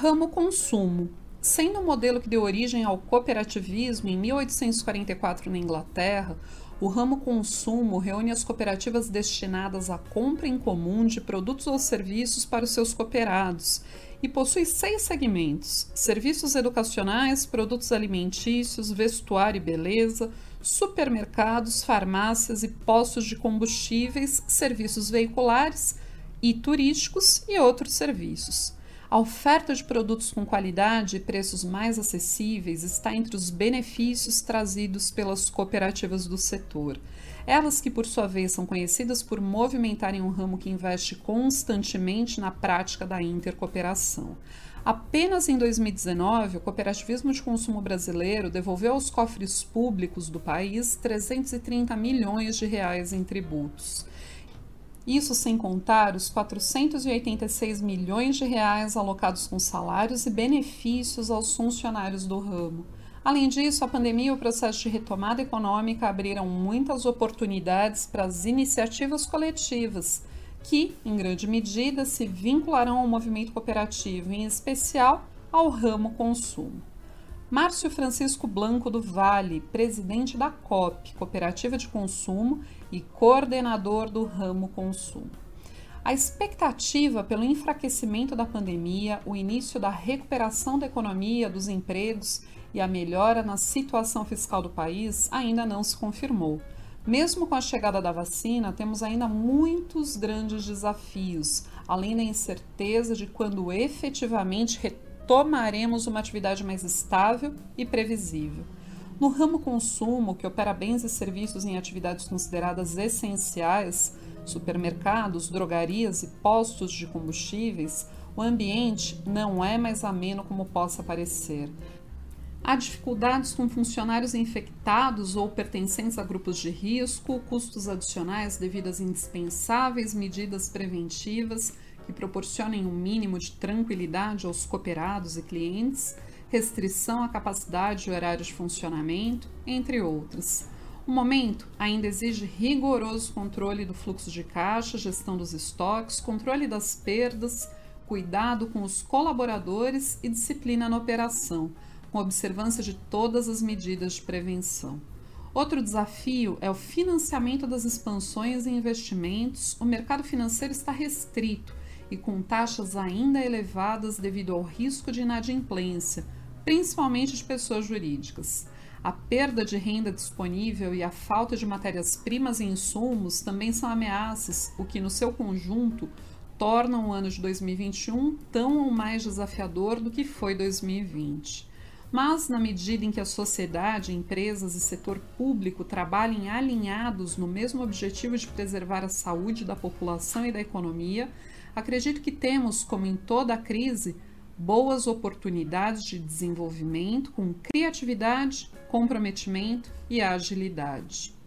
Ramo consumo. Sendo um modelo que deu origem ao cooperativismo em 1844 na Inglaterra, o ramo consumo reúne as cooperativas destinadas à compra em comum de produtos ou serviços para os seus cooperados e possui seis segmentos: serviços educacionais, produtos alimentícios, vestuário e beleza, supermercados, farmácias e postos de combustíveis, serviços veiculares e turísticos e outros serviços. A oferta de produtos com qualidade e preços mais acessíveis está entre os benefícios trazidos pelas cooperativas do setor. Elas que, por sua vez, são conhecidas por movimentarem um ramo que investe constantemente na prática da intercooperação. Apenas em 2019, o cooperativismo de consumo brasileiro devolveu aos cofres públicos do país 330 milhões de reais em tributos. Isso sem contar os 486 milhões de reais alocados com salários e benefícios aos funcionários do ramo. Além disso, a pandemia e o processo de retomada econômica abriram muitas oportunidades para as iniciativas coletivas, que, em grande medida, se vincularão ao movimento cooperativo, em especial ao ramo consumo. Márcio Francisco Blanco do Vale, presidente da COP, Cooperativa de Consumo, e coordenador do ramo consumo. A expectativa pelo enfraquecimento da pandemia, o início da recuperação da economia, dos empregos e a melhora na situação fiscal do país ainda não se confirmou. Mesmo com a chegada da vacina, temos ainda muitos grandes desafios, além da incerteza de quando efetivamente tomaremos uma atividade mais estável e previsível. No ramo consumo, que opera bens e serviços em atividades consideradas essenciais, supermercados, drogarias e postos de combustíveis, o ambiente não é mais ameno como possa parecer. Há dificuldades com funcionários infectados ou pertencentes a grupos de risco, custos adicionais devido às indispensáveis medidas preventivas que proporcionem um mínimo de tranquilidade aos cooperados e clientes, restrição à capacidade e horário de funcionamento, entre outras. O momento ainda exige rigoroso controle do fluxo de caixa, gestão dos estoques, controle das perdas, cuidado com os colaboradores e disciplina na operação, com observância de todas as medidas de prevenção. Outro desafio é o financiamento das expansões e investimentos. O mercado financeiro está restrito e com taxas ainda elevadas devido ao risco de inadimplência, principalmente de pessoas jurídicas. A perda de renda disponível e a falta de matérias-primas e insumos também são ameaças, o que, no seu conjunto, torna o ano de 2021 tão ou mais desafiador do que foi 2020. Mas, na medida em que a sociedade, empresas e setor público trabalhem alinhados no mesmo objetivo de preservar a saúde da população e da economia, acredito que temos, como em toda a crise, boas oportunidades de desenvolvimento com criatividade, comprometimento e agilidade.